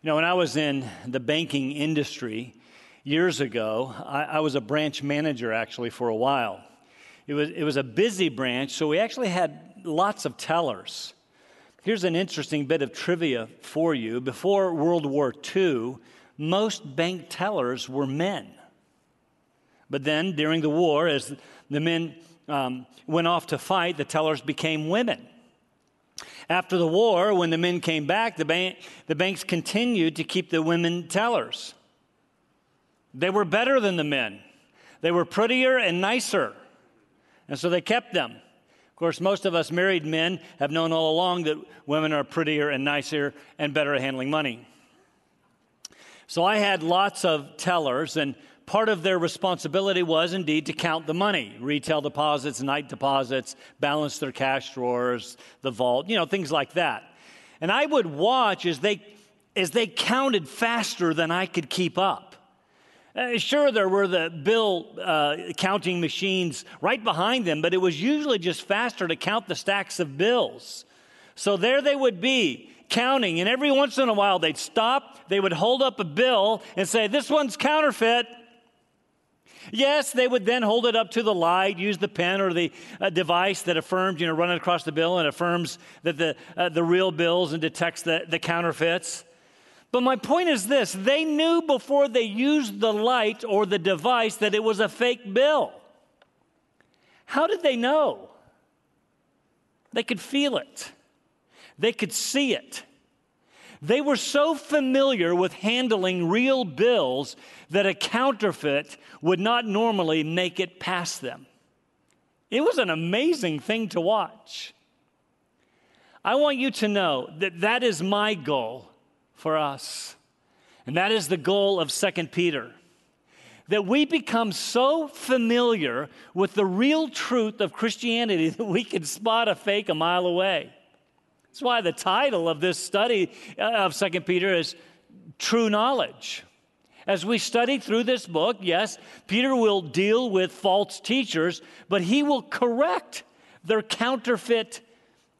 You know, when I was in the banking industry years ago, I, I, was a branch manager actually for a while. It was, it was a busy branch, so we actually had lots of tellers. Here's an interesting bit of trivia for you. Before World War II, most bank tellers were men. But then during the war, as the men um, went off to fight, the tellers became women. After the war, when the men came back, the, the banks continued to keep the women tellers. They were better than the men, they were prettier and nicer. And so they kept them. Of course, most of us married men have known all along that women are prettier and nicer and better at handling money. So I had lots of tellers, and part of their responsibility was indeed to count the money retail deposits, night deposits, balance their cash drawers, the vault, you know, things like that. And I would watch as they, as they counted faster than I could keep up. Uh, sure, there were the bill uh, counting machines right behind them, but it was usually just faster to count the stacks of bills. So there they would be, counting, and every once in a while they'd stop, they would hold up a bill and say, This one's counterfeit. Yes, they would then hold it up to the light, use the pen or the uh, device that affirms, you know, run it across the bill and affirms that the, uh, the real bills and detects the, the counterfeits. But my point is this they knew before they used the light or the device that it was a fake bill. How did they know? They could feel it. They could see it. They were so familiar with handling real bills that a counterfeit would not normally make it past them. It was an amazing thing to watch. I want you to know that that is my goal for us. And that is the goal of 2 Peter. That we become so familiar with the real truth of Christianity that we can spot a fake a mile away. That's why the title of this study uh, of Second Peter is True Knowledge. As we study through this book, yes, Peter will deal with false teachers, but he will correct their counterfeit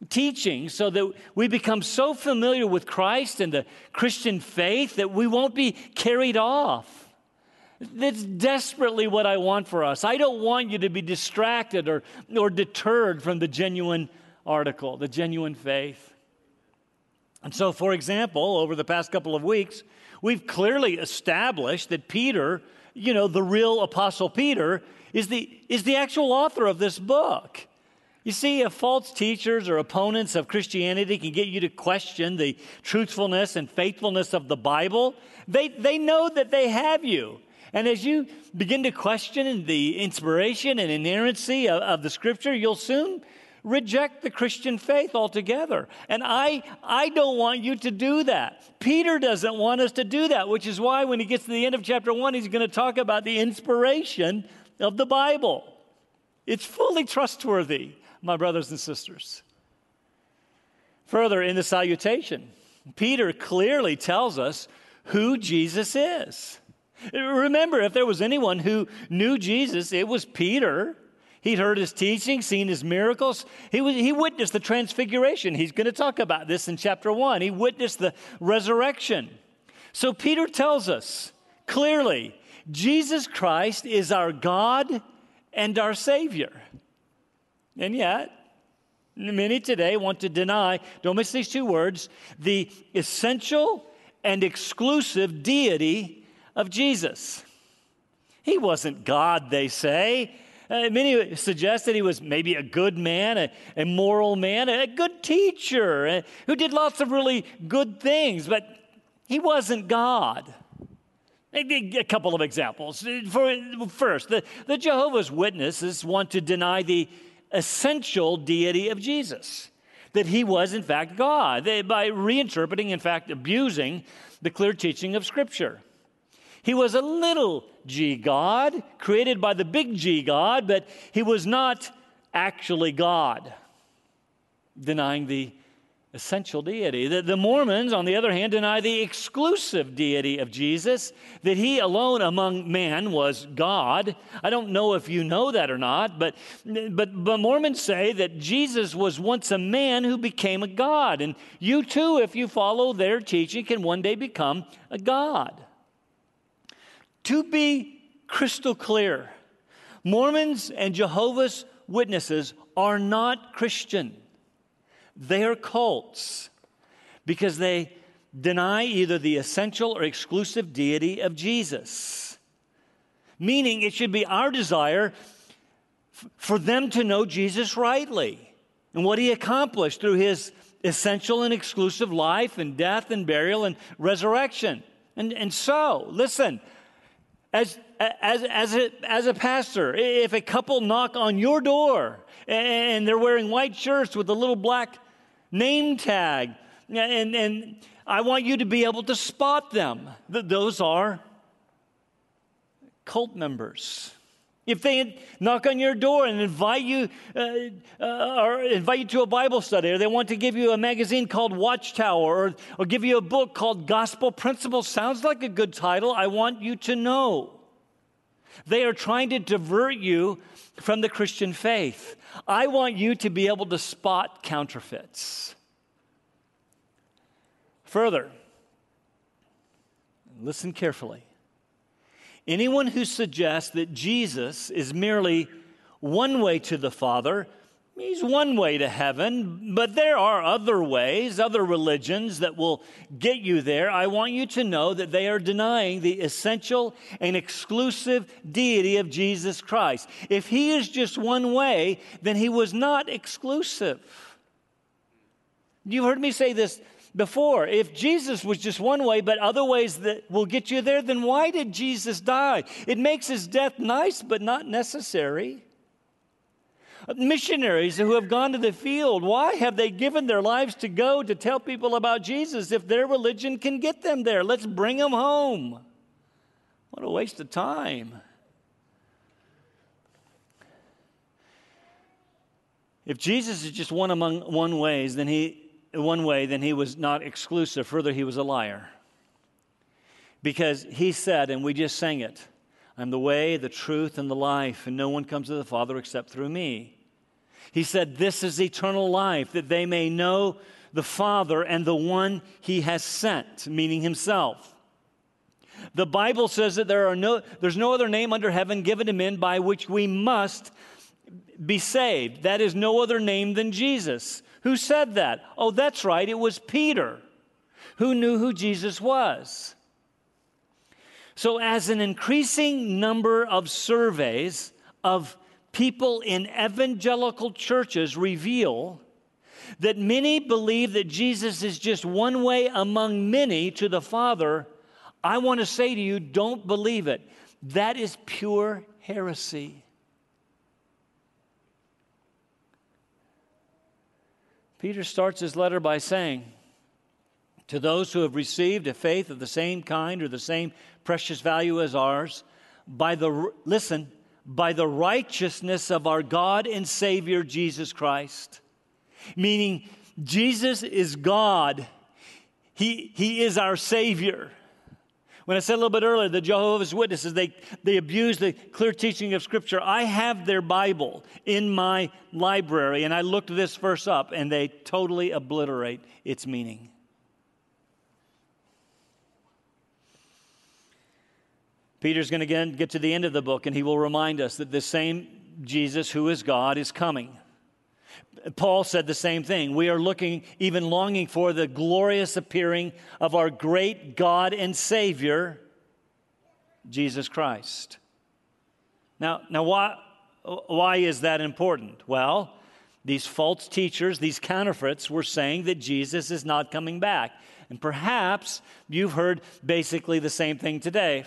teaching so that we become so familiar with Christ and the Christian faith that we won't be carried off. That's desperately what I want for us. I don't want you to be distracted or, or deterred from the genuine article, the genuine faith. And so, for example, over the past couple of weeks, we've clearly established that Peter, you know, the real Apostle Peter, is the, is the actual author of this book. You see, if false teachers or opponents of Christianity can get you to question the truthfulness and faithfulness of the Bible, they, they know that they have you. And as you begin to question the inspiration and inerrancy of, of the scripture, you'll soon reject the Christian faith altogether. And I, I don't want you to do that. Peter doesn't want us to do that, which is why when he gets to the end of chapter one, he's going to talk about the inspiration of the Bible. It's fully trustworthy, my brothers and sisters. Further, in the salutation, Peter clearly tells us who Jesus is. Remember, if there was anyone who knew Jesus, it was Peter. He'd heard his teaching, seen his miracles. He, was, he witnessed the transfiguration. He's going to talk about this in chapter one. He witnessed the resurrection. So Peter tells us clearly Jesus Christ is our God and our Savior. And yet, many today want to deny, don't miss these two words, the essential and exclusive deity of Jesus. He wasn't God, they say. Uh, many suggest that he was maybe a good man, a, a moral man, a good teacher uh, who did lots of really good things, but he wasn't God. A couple of examples. For, first, the, the Jehovah's Witnesses want to deny the essential deity of Jesus, that he was, in fact, God, they, by reinterpreting, in fact, abusing the clear teaching of Scripture. He was a little g God, created by the big G God, but he was not actually God, denying the essential deity. The, the, Mormons, on the other hand, deny the exclusive deity of Jesus, that he alone among man was God. I don't know if you know that or not, but, but, but Mormons say that Jesus was once a man who became a God. And you too, if you follow their teaching, can one day become a God. To be crystal clear, Mormons and Jehovah's Witnesses are not Christian. They are cults because they deny either the essential or exclusive deity of Jesus. Meaning, it should be our desire f- for them to know Jesus rightly and what he accomplished through his essential and exclusive life and death and burial and resurrection. And, and so, listen, as, as, as, a, as a pastor, if a couple knock on your door and they're wearing white shirts with a little black name tag. And, and I want you to be able to spot them. Those are cult members. If they knock on your door and invite you, uh, uh, or invite you to a Bible study, or they want to give you a magazine called Watchtower, or, or give you a book called Gospel Principles, sounds like a good title. I want you to know. They are trying to divert you from the Christian faith. I want you to be able to spot counterfeits. Further, listen carefully. Anyone who suggests that Jesus is merely one way to the Father He's one way to heaven, but there are other ways, other religions that will get you there. I want you to know that they are denying the essential and exclusive deity of Jesus Christ. If he is just one way, then he was not exclusive. You've heard me say this before. If Jesus was just one way, but other ways that will get you there, then why did Jesus die? It makes his death nice, but not necessary. Missionaries who have gone to the field, why have they given their lives to go to tell people about Jesus if their religion can get them there? Let's bring them home. What a waste of time. If Jesus is just one among one ways, then he one way, then he was not exclusive. Further, he was a liar. Because he said, and we just sang it, I'm the way, the truth, and the life, and no one comes to the Father except through me. He said, This is eternal life, that they may know the Father and the one he has sent, meaning himself. The Bible says that there are no, there's no other name under heaven given to men by which we must be saved. That is no other name than Jesus. Who said that? Oh, that's right, it was Peter who knew who Jesus was. So, as an increasing number of surveys of people in evangelical churches reveal that many believe that Jesus is just one way among many to the Father, I want to say to you, don't believe it. That is pure heresy. Peter starts his letter by saying, To those who have received a faith of the same kind or the same precious value as ours, by the, listen, by the righteousness of our God and Savior Jesus Christ. Meaning, Jesus is God, He, he is our Savior. When I said a little bit earlier, the Jehovah's Witnesses, they, they abuse the clear teaching of Scripture. I have their Bible in my library, and I looked this verse up, and they totally obliterate its meaning. Peter's going to again get to the end of the book and he will remind us that the same Jesus who is God is coming. Paul said the same thing. We are looking, even longing for the glorious appearing of our great God and Savior, Jesus Christ. Now, now why, why is that important? Well, these false teachers, these counterfeits, were saying that Jesus is not coming back. And perhaps you've heard basically the same thing today.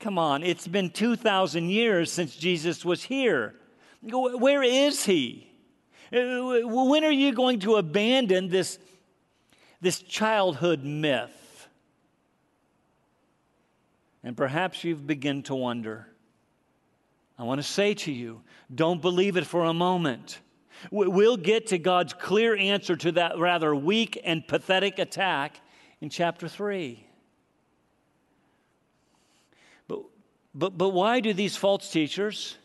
Come on, it's been 2,000 years since Jesus was here. Where is he? Uh, when are you going to abandon this, this childhood myth? And perhaps you've begun to wonder. I want to say to you don't believe it for a moment. We'll get to God's clear answer to that rather weak and pathetic attack in chapter 3. But, but, but why do these false teachers,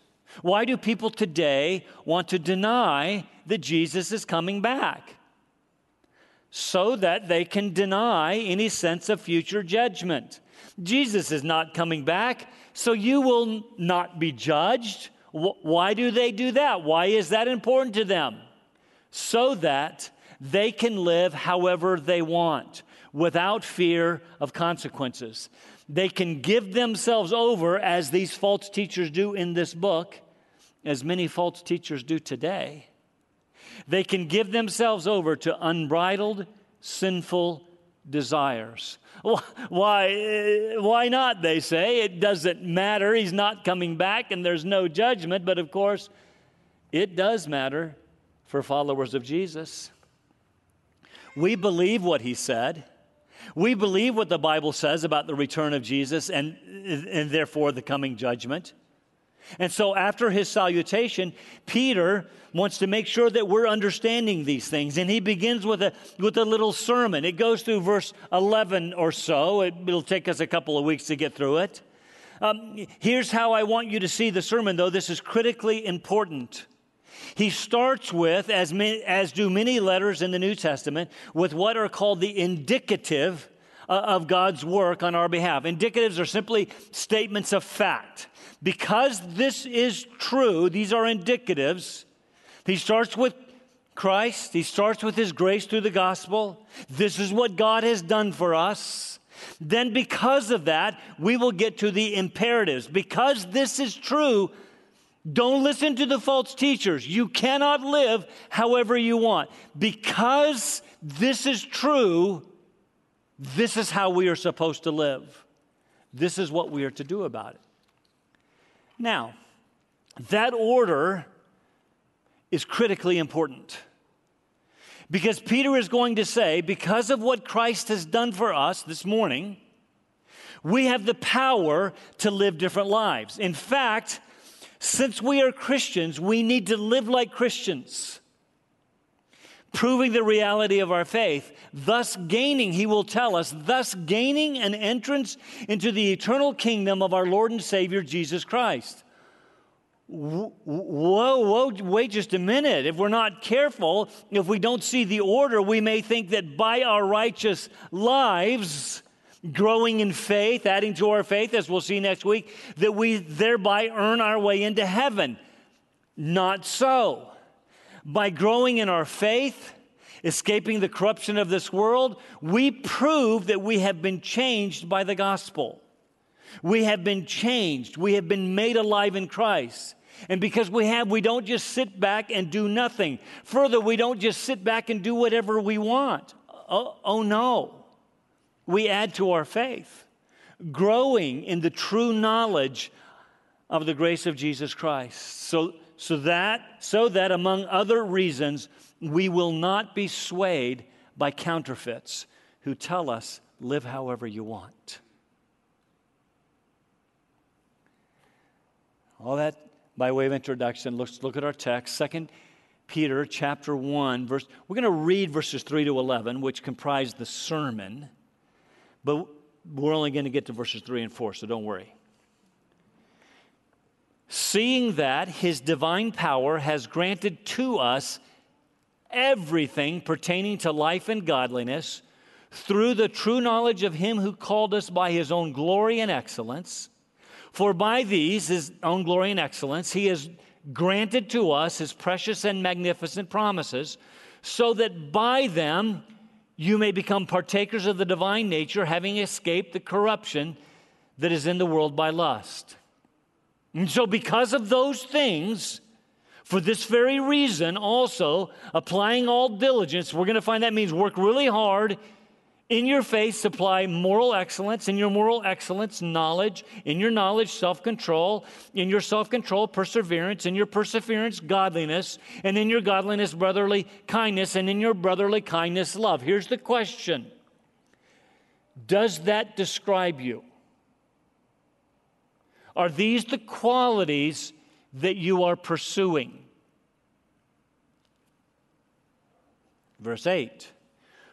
why do people today want to deny that Jesus is coming back? So that they can deny any sense of future judgment. Jesus is not coming back, so you will not be judged. Why do they do that? Why is that important to them? So that they can live however they want without fear of consequences. They can give themselves over, as these false teachers do in this book, as many false teachers do today. They can give themselves over to unbridled, sinful desires. Why, eh, why not, they say? It doesn't matter. He's not coming back and there's no judgment. But of course, it does matter for followers of Jesus. We believe what he said. We believe what the Bible says about the return of Jesus and, and therefore the coming judgment. And so, after his salutation, Peter wants to make sure that we're understanding these things. And he begins with a, with a little sermon. It goes through verse 11 or so. It, will take us a couple of weeks to get through it. Um, here's how I want you to see the sermon, though. This is critically important. He starts with, as, many, as do many letters in the New Testament, with what are called the indicative uh, of God's work on our behalf. Indicatives are simply statements of fact. Because this is true, these are indicatives. He starts with Christ, he starts with his grace through the gospel. This is what God has done for us. Then, because of that, we will get to the imperatives. Because this is true, don't listen to the false teachers. You cannot live however you want. Because this is true, this is how we are supposed to live. This is what we are to do about it. Now, that order is critically important. Because Peter is going to say, because of what Christ has done for us this morning, we have the power to live different lives. In fact, since we are Christians, we need to live like Christians, proving the reality of our faith, thus gaining, he will tell us, thus gaining an entrance into the eternal kingdom of our Lord and Savior Jesus Christ. Whoa, whoa, wait just a minute. If we're not careful, if we don't see the order, we may think that by our righteous lives, growing in faith, adding to our faith, as we'll see next week, that we thereby earn our way into heaven. Not so. By growing in our faith, escaping the corruption of this world, we prove that we have been changed by the gospel. We have been changed. We have been made alive in Christ. And because we have, we don't just sit back and do nothing. Further, we don't just sit back and do whatever we want. Oh, oh no. We add to our faith, growing in the true knowledge of the grace of Jesus Christ. So, so that, so that among other reasons, we will not be swayed by counterfeits who tell us, live however you want. All that by way of introduction. Let's look at our text. Second Peter chapter 1, verse. We're going to read verses 3 to 11, which comprise the sermon, but we're only going to get to verses 3 and 4, so don't worry. Seeing that his divine power has granted to us everything pertaining to life and godliness through the true knowledge of him who called us by his own glory and excellence for by these, his own glory and excellence, he has granted to us his precious and magnificent promises, so that by them you may become partakers of the divine nature, having escaped the corruption that is in the world by lust. And so, because of those things, for this very reason, also applying all diligence, we're going to find that means work really hard in your faith, supply moral excellence. In your moral excellence, knowledge. In your knowledge, self control. In your self control, perseverance. In your perseverance, godliness. And in your godliness, brotherly kindness. And in your brotherly kindness, love. Here's the question Does that describe you? Are these the qualities that you are pursuing? Verse 8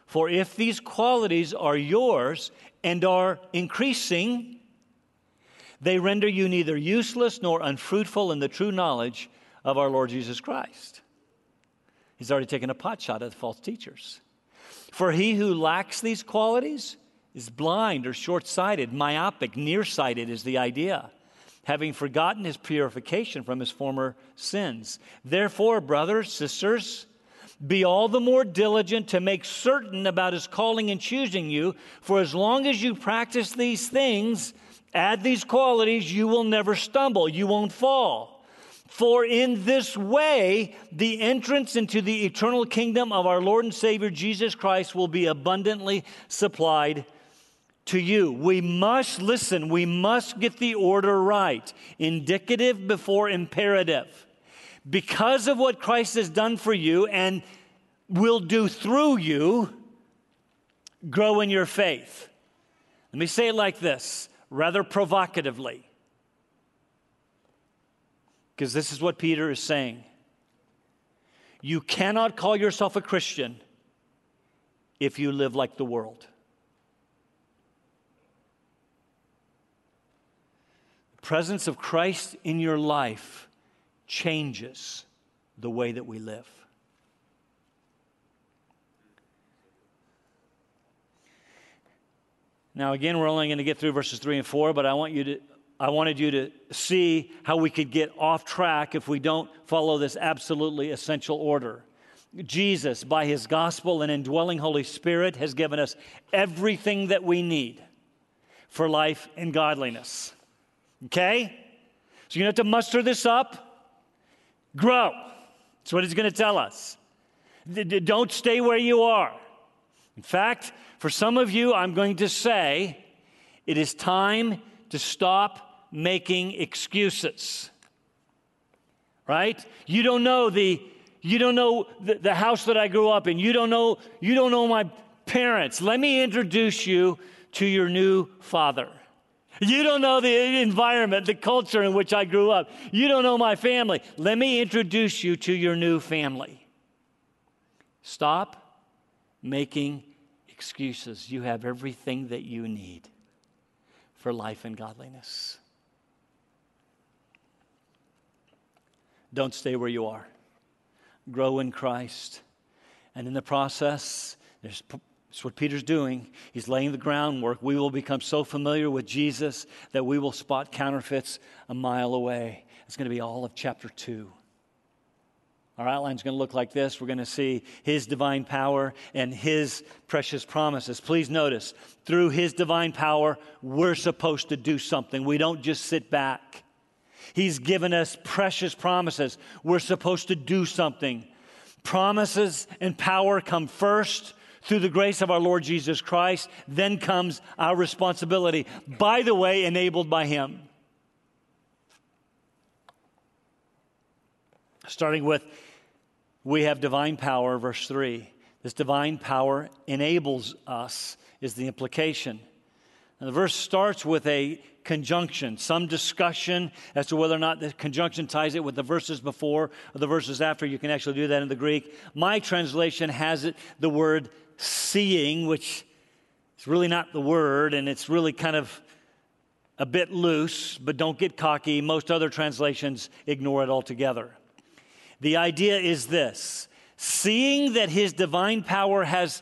For if these qualities are yours and are increasing, they render you neither useless nor unfruitful in the true knowledge of our Lord Jesus Christ. He's already taken a pot shot at the false teachers. For he who lacks these qualities is blind or short sighted, myopic, nearsighted is the idea, having forgotten his purification from his former sins. Therefore, brothers, sisters, be all the more diligent to make certain about his calling and choosing you, for as long as you practice these things, add these qualities, you will never stumble, you won't fall. For in this way, the entrance into the eternal kingdom of our Lord and Savior Jesus Christ will be abundantly supplied to you. We must listen, we must get the order right, indicative before imperative. Because of what Christ has done for you and will do through you, grow in your faith. Let me say it like this, rather provocatively because this is what Peter is saying. You cannot call yourself a Christian if you live like the world. The presence of Christ in your life changes the way that we live. Now, again, we're only going to get through verses 3 and 4, but I want you to I wanted you to see how we could get off track if we don't follow this absolutely essential order. Jesus, by his gospel and indwelling Holy Spirit, has given us everything that we need for life and godliness. Okay? So you're going to have to muster this up, grow. That's what he's going to tell us. Don't stay where you are. In fact, for some of you, I'm going to say it is time to stop making excuses. Right? You don't know the you don't know the, the house that I grew up in. You don't know you don't know my parents. Let me introduce you to your new father. You don't know the environment, the culture in which I grew up. You don't know my family. Let me introduce you to your new family. Stop making excuses. You have everything that you need for life and godliness. Don't stay where you are. Grow in Christ. And in the process, there's that's what Peter's doing. He's laying the groundwork. We will become so familiar with Jesus that we will spot counterfeits a mile away. It's going to be all of chapter 2. Our outline's going to look like this. We're going to see His divine power and His precious promises. Please notice, through His divine power, we're supposed to do something. We don't just sit back. He's given us precious promises. We're supposed to do something. Promises and power come first through the grace of our Lord Jesus Christ. Then comes our responsibility, by the way, enabled by Him. Starting with, we have divine power, verse 3. This divine power enables us, is the implication. And the verse starts with a conjunction, some discussion as to whether or not the conjunction ties it with the verses before or the verses after. You can actually do that in the Greek. My translation has it the word seeing, which is really not the word, and it's really kind of a bit loose, but don't get cocky. Most other translations ignore it altogether. The idea is this seeing that his divine power has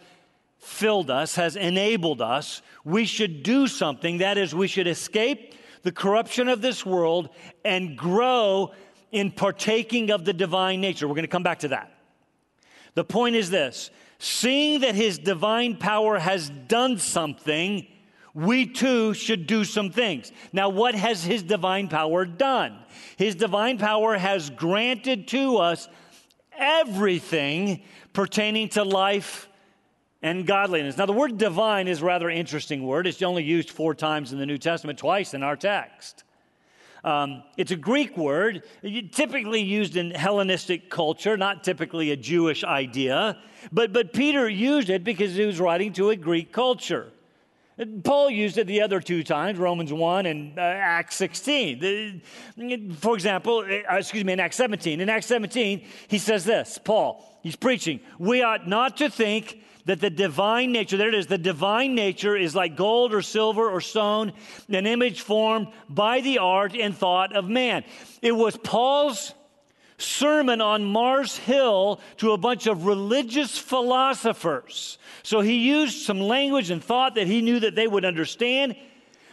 filled us, has enabled us, we should do something. That is, we should escape the corruption of this world and grow in partaking of the divine nature. We're going to come back to that. The point is this seeing that his divine power has done something, we too should do some things. Now, what has his divine power done? His divine power has granted to us everything pertaining to life and godliness. Now, the word divine is a rather interesting word. It's only used four times in the New Testament, twice in our text. Um, it's a Greek word, typically used in Hellenistic culture, not typically a Jewish idea. But, but Peter used it because he was writing to a Greek culture. Paul used it the other two times, Romans 1 and uh, Acts 16. The, for example, uh, excuse me, in Acts 17. In Acts 17, he says this Paul, he's preaching, we ought not to think that the divine nature, there it is, the divine nature is like gold or silver or stone, an image formed by the art and thought of man. It was Paul's sermon on Mars Hill to a bunch of religious philosophers. So he used some language and thought that he knew that they would understand.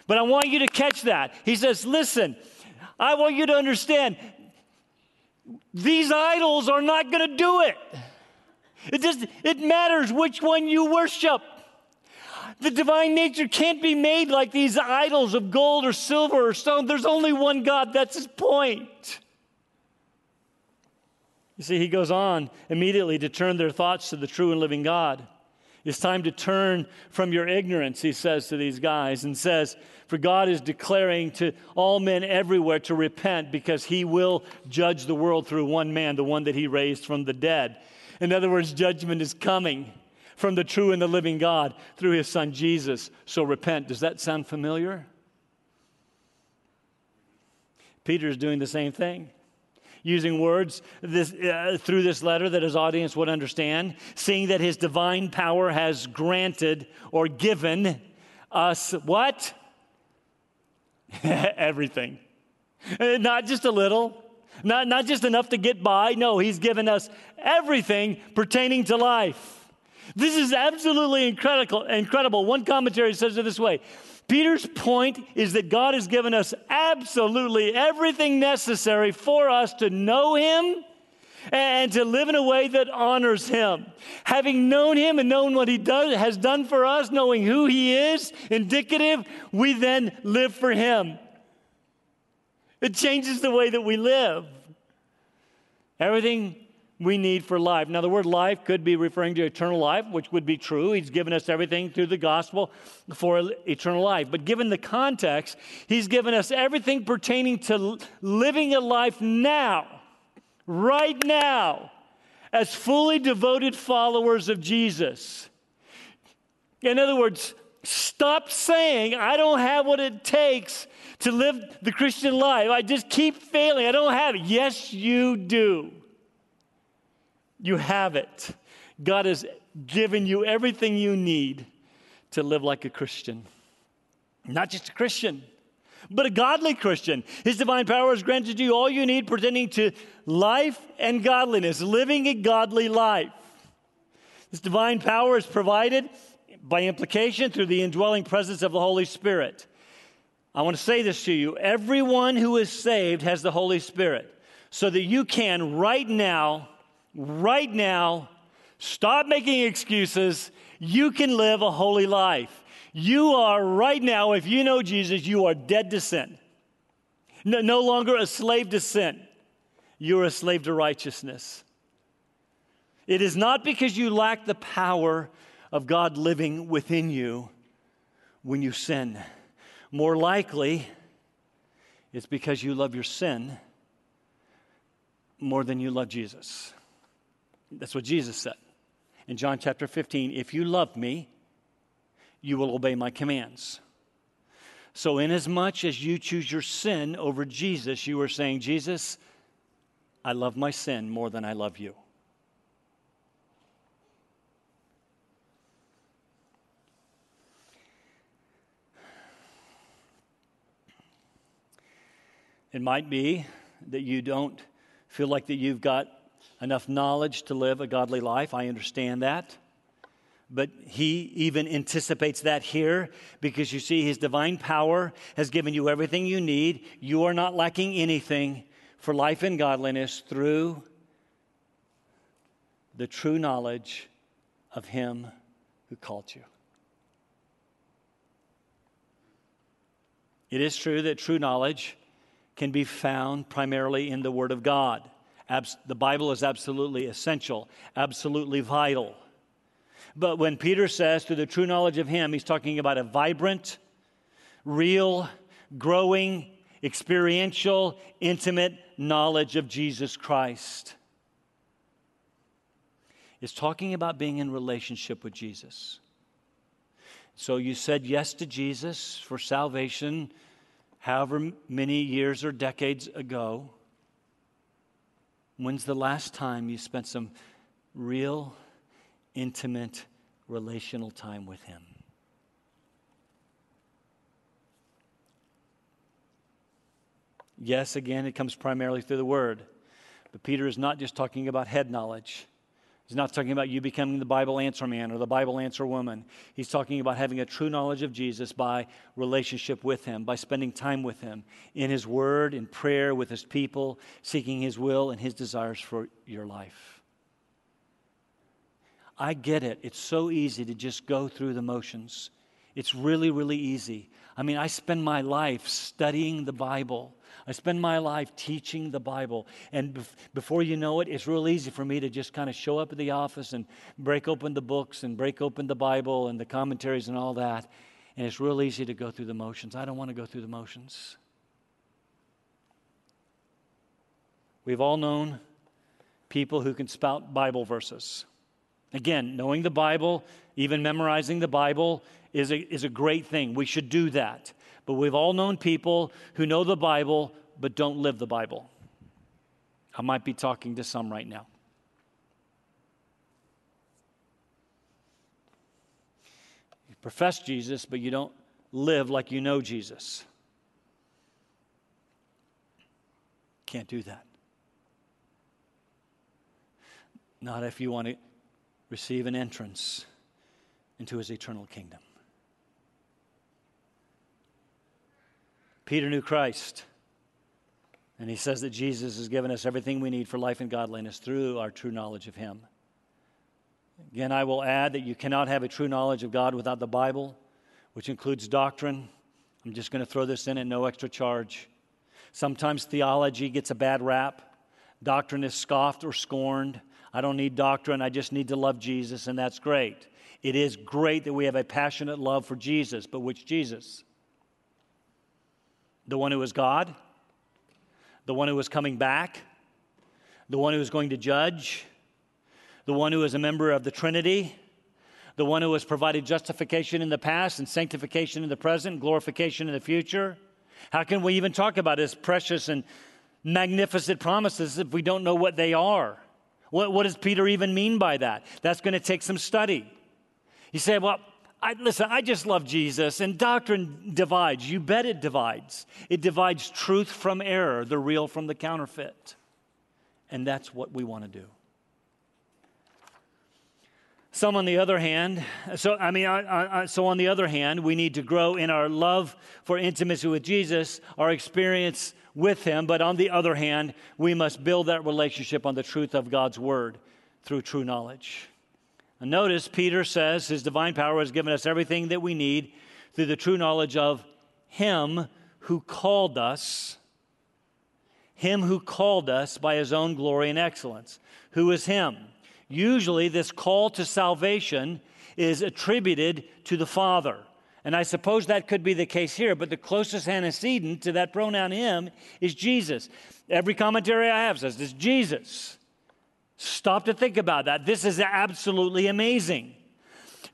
But I want you to catch that. He says, Listen, I want you to understand these idols are not going to do it. It just it matters which one you worship. The divine nature can't be made like these idols of gold or silver or stone. There's only one God. That's his point. You see, he goes on immediately to turn their thoughts to the true and living God. It's time to turn from your ignorance, he says to these guys, and says, For God is declaring to all men everywhere to repent because he will judge the world through one man, the one that he raised from the dead. In other words, judgment is coming from the true and the living God through his son Jesus. So repent. Does that sound familiar? Peter is doing the same thing using words this, uh, through this letter that his audience would understand, seeing that his divine power has granted or given us what? Everything. Uh, not just a little, not, not just enough to get by. No, he's given us everything pertaining to life. This is absolutely incredible. incredible. One commentary says it this way Peter's point is that God has given us absolutely everything necessary for us to know Him and to live in a way that honors Him. Having known Him and known what He does, has done for us, knowing who He is, indicative, we then live for Him. It changes the way that we live. Everything we need for life. Now, the word life could be referring to eternal life, which would be true. He's given us everything through the gospel for eternal life. But given the context, He's given us everything pertaining to living a life now, right now, as fully devoted followers of Jesus. In other words, stop saying, I don't have what it takes to live the Christian life. I just keep failing. I don't have it. Yes, you do. You have it. God has given you everything you need to live like a Christian. Not just a Christian, but a godly Christian. His divine power has granted you all you need pertaining to life and godliness, living a godly life. This divine power is provided by implication through the indwelling presence of the Holy Spirit. I want to say this to you everyone who is saved has the Holy Spirit, so that you can right now right now, stop making excuses. You can live a holy life. You are right now, if you know Jesus, you are dead to sin. No, no longer a slave to sin. You're a slave to righteousness. It is not because you lack the power of God living within you when you sin. More likely, it's because you love your sin more than you love Jesus. That's what Jesus said in John chapter 15. If you love me, you will obey my commands. So, inasmuch as you choose your sin over Jesus, you are saying, Jesus, I love my sin more than I love you. It might be that you don't feel like that you've got enough knowledge to live a godly life. I understand that. But he even anticipates that here because you see, his divine power has given you everything you need. You are not lacking anything for life and godliness through the true knowledge of him who called you. It is true that true knowledge can be found primarily in the Word of God. Abs- the Bible is absolutely essential, absolutely vital. But when Peter says, through the true knowledge of Him, he's talking about a vibrant, real, growing, experiential, intimate knowledge of Jesus Christ. It's talking about being in relationship with Jesus. So you said yes to Jesus for salvation however many years or decades ago. When's the last time you spent some real, intimate, relational time with Him? Yes, again, it comes primarily through the Word. But Peter is not just talking about head knowledge. He's not talking about you becoming the Bible answer man or the Bible answer woman. He's talking about having a true knowledge of Jesus by relationship with Him, by spending time with Him in His Word, in prayer with His people, seeking His will and His desires for your life. I get it. It's so easy to just go through the motions. It's really, really easy. I mean, I spend my life studying the Bible. I spend my life teaching the Bible. And bef- before you know it, it's real easy for me to just kind of show up at the office and break open the books and break open the Bible and the commentaries and all that. And it's real easy to go through the motions. I don't want to go through the motions. We've all known people who can spout Bible verses. Again, knowing the Bible, even memorizing the Bible, is a, is a great thing. We should do that. But we've all known people who know the Bible but don't live the Bible. I might be talking to some right now. You profess Jesus, but you don't live like you know Jesus. Can't do that. Not if you want to receive an entrance into his eternal kingdom. Peter knew Christ. And he says that Jesus has given us everything we need for life and godliness through our true knowledge of him. Again, I will add that you cannot have a true knowledge of God without the Bible, which includes doctrine. I'm just going to throw this in at no extra charge. Sometimes theology gets a bad rap. Doctrine is scoffed or scorned. I don't need doctrine, I just need to love Jesus, and that's great. It is great that we have a passionate love for Jesus, but which Jesus? the one who is God, the one who is coming back, the one who is going to judge, the one who is a member of the Trinity, the one who has provided justification in the past and sanctification in the present, glorification in the future. How can we even talk about his precious and magnificent promises if we don't know what they are? What, what does Peter even mean by that? That's going to take some study. You say, well, I, listen, I just love Jesus, and doctrine divides. You bet it divides. It divides truth from error, the real from the counterfeit. And that's what we want to do. Some, on the other hand, so I mean, I, I, so on the other hand, we need to grow in our love for intimacy with Jesus, our experience with Him. But on the other hand, we must build that relationship on the truth of God's Word through true knowledge. And notice Peter says his divine power has given us everything that we need through the true knowledge of Him who called us, Him who called us by His own glory and excellence. Who is Him? Usually, this call to salvation is attributed to the Father. And I suppose that could be the case here, but the closest antecedent to that pronoun him is Jesus. Every commentary I have says this Jesus. Stop to think about that. This is absolutely amazing.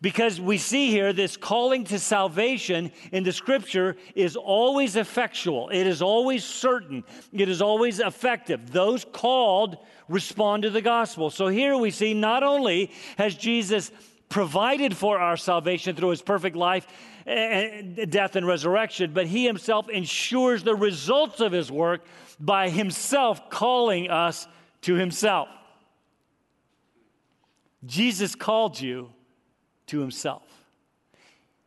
Because we see here this calling to salvation in the scripture is always effectual. It is always certain. It is always effective. Those called respond to the gospel. So here we see not only has Jesus provided for our salvation through his perfect life, and death, and resurrection, but he himself ensures the results of his work by himself calling us to himself. Jesus called you to himself.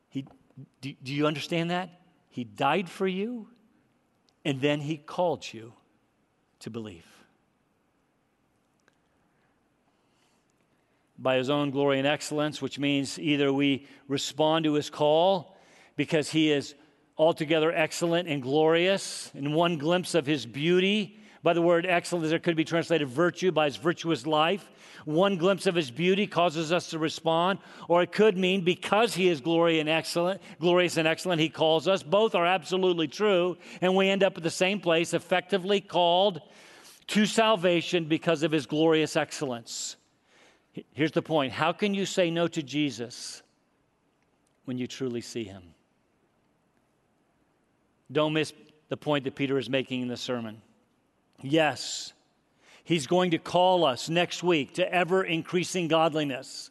He, do, do you understand that? He died for you, and then he called you to believe. By his own glory and excellence, which means either we respond to his call because he is altogether excellent and glorious, in one glimpse of his beauty. By the word excellence, there could be translated virtue by his virtuous life. One glimpse of his beauty causes us to respond, or it could mean because he is glory and excellent, glorious and excellent, he calls us. Both are absolutely true, and we end up at the same place, effectively called to salvation because of his glorious excellence. Here's the point How can you say no to Jesus when you truly see him. Don't miss the point that Peter is making in the sermon. Yes, he's going to call us next week to ever increasing godliness.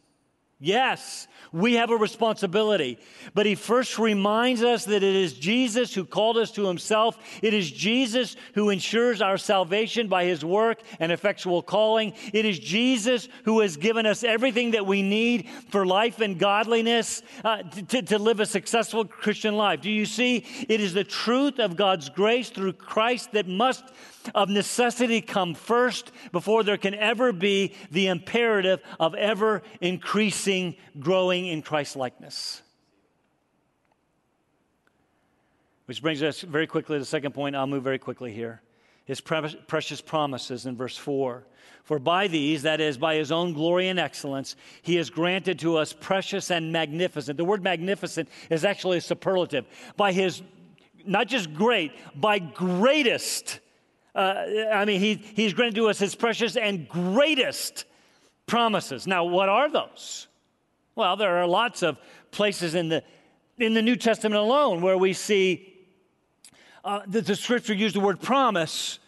Yes, we have a responsibility. But he first reminds us that it is Jesus who called us to himself. It is Jesus who ensures our salvation by his work and effectual calling. It is Jesus who has given us everything that we need for life and godliness uh, to, to live a successful Christian life. Do you see? It is the truth of God's grace through Christ that must of necessity come first before there can ever be the imperative of ever increasing, growing in Christ likeness. Which brings us very quickly to the second point. I'll move very quickly here. His precious promises in verse 4. For by these, that is, by his own glory and excellence, he has granted to us precious and magnificent. The word magnificent is actually a superlative. By his, not just great, by greatest uh, I mean, he, he's granted to us his precious and greatest promises. Now, what are those? Well, there are lots of places in the, in the New Testament alone where we see uh, that the scripture used the word promise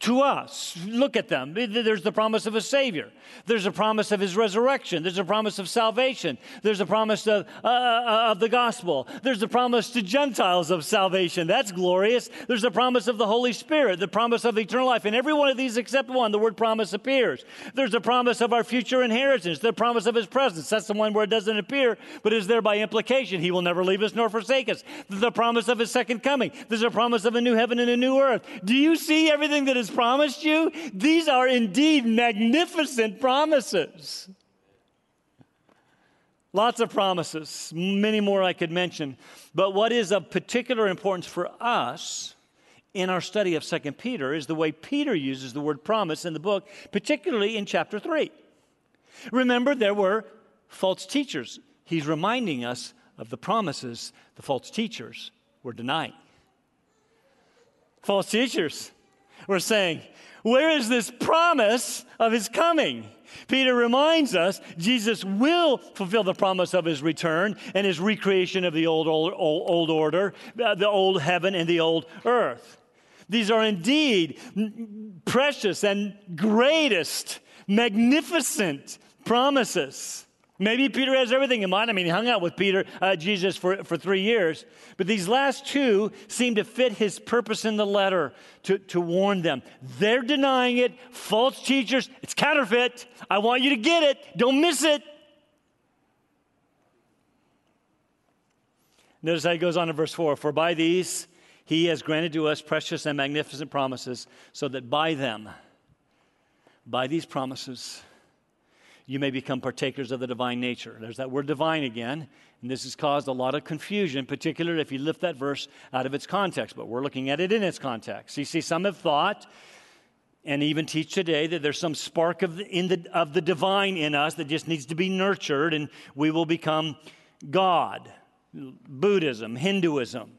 to us. Look at them. There's the promise of a Savior. There's a promise of His resurrection. There's a promise of salvation. There's a promise of, uh, uh, of the gospel. There's a promise to Gentiles of salvation. That's glorious. There's a promise of the Holy Spirit, the promise of eternal life. In every one of these except one, the word promise appears. There's a promise of our future inheritance, the promise of His presence. That's the one where it doesn't appear, but is there by implication. He will never leave us nor forsake us. The promise of His second coming. There's a promise of a new heaven and a new earth. Do you see everything? Everything that is promised you? These are indeed magnificent promises. Lots of promises, many more I could mention. But what is of particular importance for us in our study of 2 Peter is the way Peter uses the word promise in the book, particularly in chapter 3. Remember, there were false teachers. He's reminding us of the promises the false teachers were denying. False teachers we're saying, where is this promise of his coming? Peter reminds us Jesus will fulfill the promise of his return and his recreation of the old, old, old order, uh, the old heaven and the old earth. These are indeed precious and greatest, magnificent promises. Maybe Peter has everything in mind. I mean, he hung out with Peter, uh, Jesus, for, for three years. But these last two seem to fit his purpose in the letter to, to warn them. They're denying it. False teachers, it's counterfeit. I want you to get it. Don't miss it. Notice how he goes on in verse 4 For by these he has granted to us precious and magnificent promises, so that by them, by these promises, you may become partakers of the divine nature. There's that word divine again, and this has caused a lot of confusion, particularly if you lift that verse out of its context, but we're looking at it in its context. You see, some have thought and even teach today that there's some spark of the, in the, of the divine in us that just needs to be nurtured and we will become God. Buddhism, Hinduism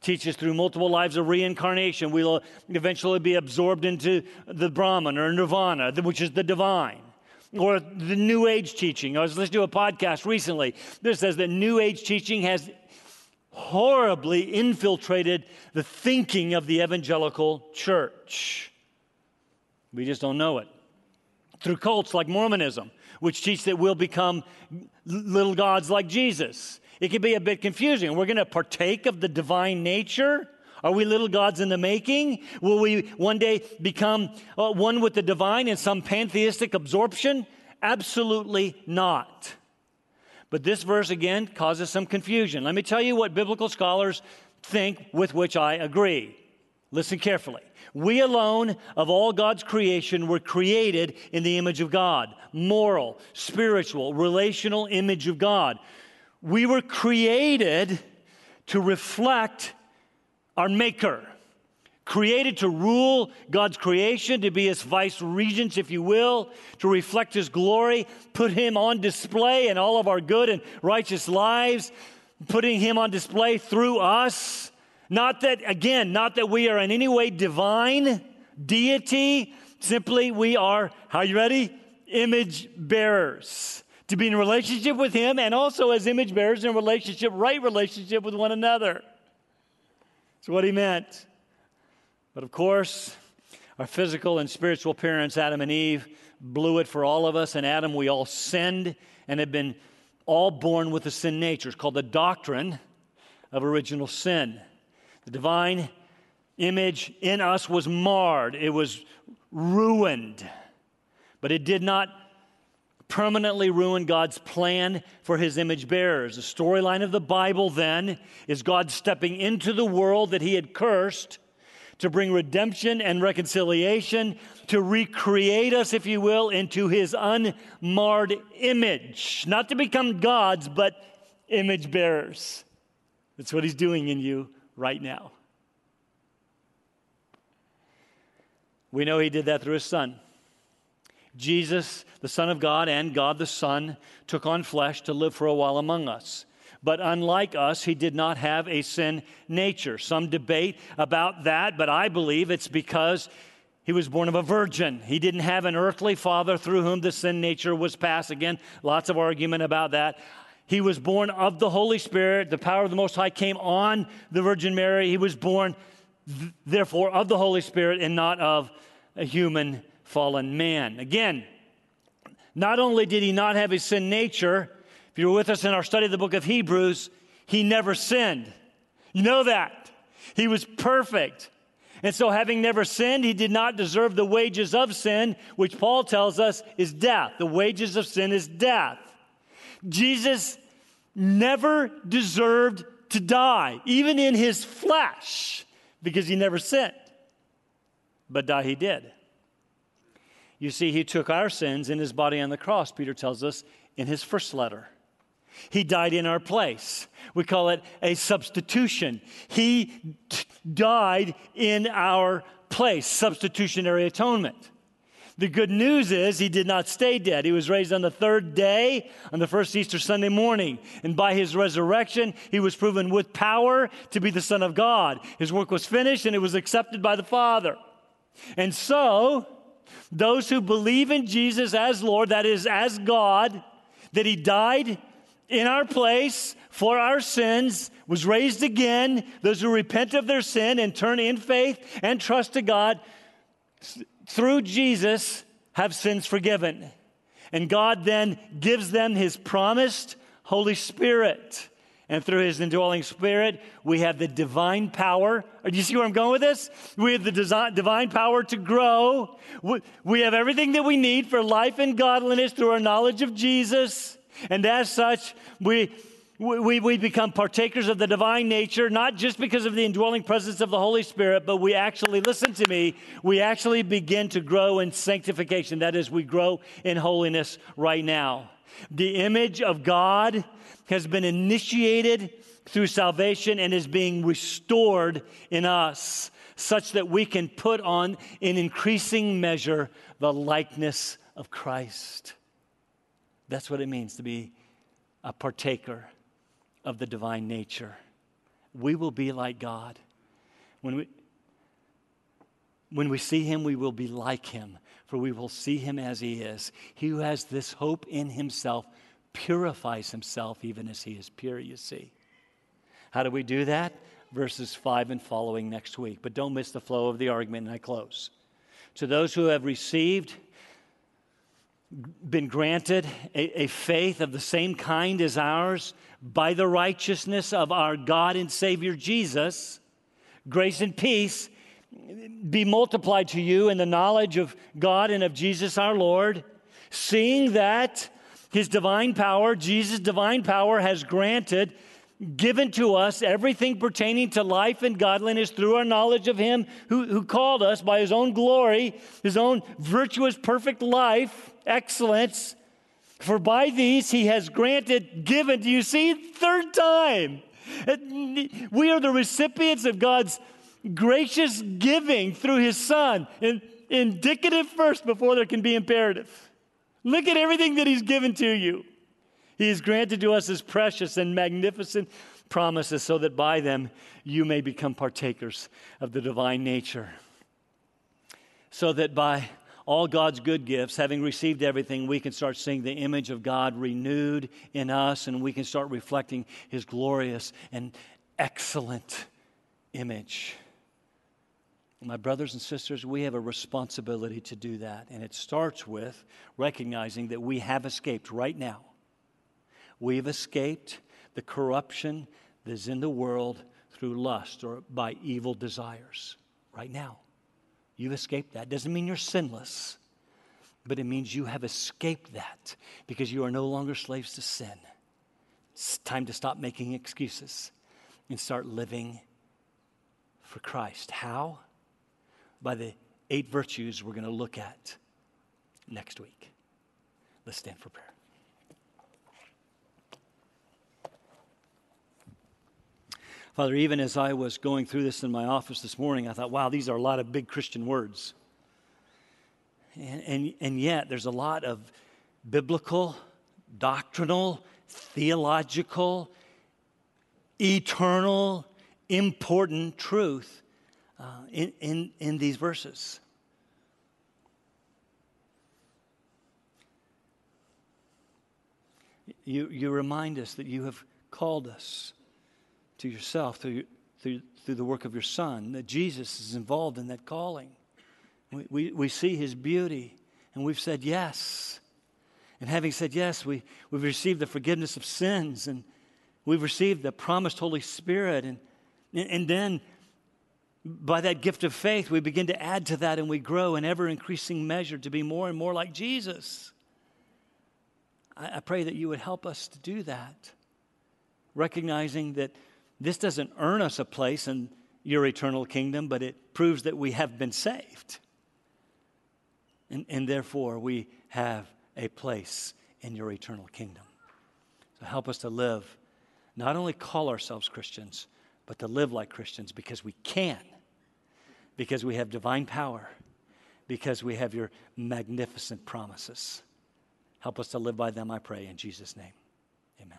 teaches through multiple lives of reincarnation, we'll eventually be absorbed into the Brahman or Nirvana, which is the divine or the New Age teaching. I was listening to a podcast recently that says that New Age teaching has horribly infiltrated the thinking of the evangelical church. We just don't know it. Through cults like Mormonism, which teach that we'll become little gods like Jesus. It can be a bit confusing. We're going to partake of the divine nature are we little gods in the making? Will we one day become uh, one with the divine in some pantheistic absorption? Absolutely not. But this verse again causes some confusion. Let me tell you what biblical scholars think, with which I agree. Listen carefully. We alone, of all God's creation, were created in the image of God moral, spiritual, relational image of God. We were created to reflect our Maker, created to rule God's creation, to be His vice regents, if you will, to reflect His glory, put Him on display in all of our good and righteous lives, putting Him on display through us. Not that, again, not that we are in any way divine, deity, simply we are, how you ready? Image bearers to be in relationship with Him and also as image bearers in relationship, right relationship with one another. That's what He meant. But of course, our physical and spiritual parents, Adam and Eve, blew it for all of us. And Adam, we all sinned and have been all born with a sin nature. It's called the doctrine of original sin. The divine image in us was marred, it was ruined. But it did not permanently ruin God's plan for his image bearers. The storyline of the Bible then is God stepping into the world that he had cursed to bring redemption and reconciliation, to recreate us, if you will, into his unmarred image. Not to become gods, but image bearers. That's what he's doing in you right now. We know he did that through his son. Jesus, the Son of God, and God the Son, took on flesh to live for a while among us. But unlike us, he did not have a sin nature. Some debate about that, but I believe it's because he was born of a virgin. He didn't have an earthly father through whom the sin nature was passed. Again, lots of argument about that. He was born of the Holy Spirit. The power of the Most High came on the Virgin Mary. He was born, th- therefore, of the Holy Spirit and not of a human fallen man. Again, not only did he not have a sin nature, if you were with us in our study of the book of Hebrews, he never sinned. You know that. He was perfect. And so, having never sinned, he did not deserve the wages of sin, which Paul tells us is death. The wages of sin is death. Jesus never deserved to die, even in his flesh, because he never sinned. But die he did. You see, he took our sins in his body on the cross, Peter tells us in his first letter. He died in our place. We call it a substitution. He t- died in our place, substitutionary atonement. The good news is he did not stay dead. He was raised on the third day, on the first Easter Sunday morning. And by his resurrection, he was proven with power to be the Son of God. His work was finished and it was accepted by the Father. And so, those who believe in Jesus as Lord, that is, as God, that he died in our place for our sins, was raised again. Those who repent of their sin and turn in faith and trust to God through Jesus have sins forgiven. And God then gives them his promised Holy Spirit. And through his indwelling spirit, we have the divine power. Uh, do you see where I'm going with this? We have the divine power to grow. We have everything that we need for life and godliness through our knowledge of Jesus. And as such, we, we, we become partakers of the divine nature, not just because of the indwelling presence of the Holy Spirit, but we actually, listen to me, we actually begin to grow in sanctification. That is, we grow in holiness right now. The image of God has been initiated through salvation and is being restored in us, such that we can put on in increasing measure the likeness of Christ. That's what it means to be a partaker of the divine nature. We will be like God. When we, when we see him, we will be like him, for we will see him as he is. He who has this hope in himself purifies himself even as he is pure, you see. How do we do that? Verses 5 and following next week. But don't miss the flow of the argument, and I close. To those who have received, been granted a, a, faith of the same kind as ours by the righteousness of our God and Savior Jesus, grace and peace be multiplied to you in the knowledge of God and of Jesus our Lord, seeing that His divine power, Jesus' divine power, has granted given to us everything pertaining to life and godliness through our knowledge of Him who, who called us by His own glory, His own virtuous, perfect life, excellence. For by these He has granted, given, do you see? Third time. We are the recipients of God's gracious giving through His Son, in, indicative first before there can be imperative. Look at everything that He's given to you. He has granted to us his precious and magnificent promises so that by them you may become partakers of the divine nature. So that by all God's good gifts, having received everything, we can start seeing the image of God renewed in us and we can start reflecting His glorious and excellent image. My brothers and sisters, we have a responsibility to do that. And it starts with recognizing that we have escaped right now. We've escaped the corruption that is in the world through lust or by evil desires right now. You've escaped that. Doesn't mean you're sinless, but it means you have escaped that because you are no longer slaves to sin. It's time to stop making excuses and start living for Christ. How? By the eight virtues we're going to look at next week. Let's stand for prayer. Father, even as I was going through this in my office this morning, I thought, wow, these are a lot of big Christian words. And, and, and yet, there's a lot of biblical, doctrinal, theological, eternal, important truth uh, in, in, in these verses. You, you remind us that you have called us to yourself through, through, through the work of your Son, that Jesus is involved in that calling. We, we, we see his beauty, and we've said yes. And having said yes, we, we've received the forgiveness of sins, and we've received the promised Holy Spirit. And, and then, by that gift of faith, we begin to add to that, and we grow in ever increasing measure to be more and more like Jesus. I, I pray that you would help us to do that, recognizing that this doesn't earn us a place in your eternal kingdom, but it proves that we have been saved. And, and therefore, we have a place in your eternal kingdom. So help us to live, not only call ourselves Christians, but to live like Christians because we can, because we have divine power, because we have your magnificent promises. Help us to live by them, I pray, in Jesus' name. Amen.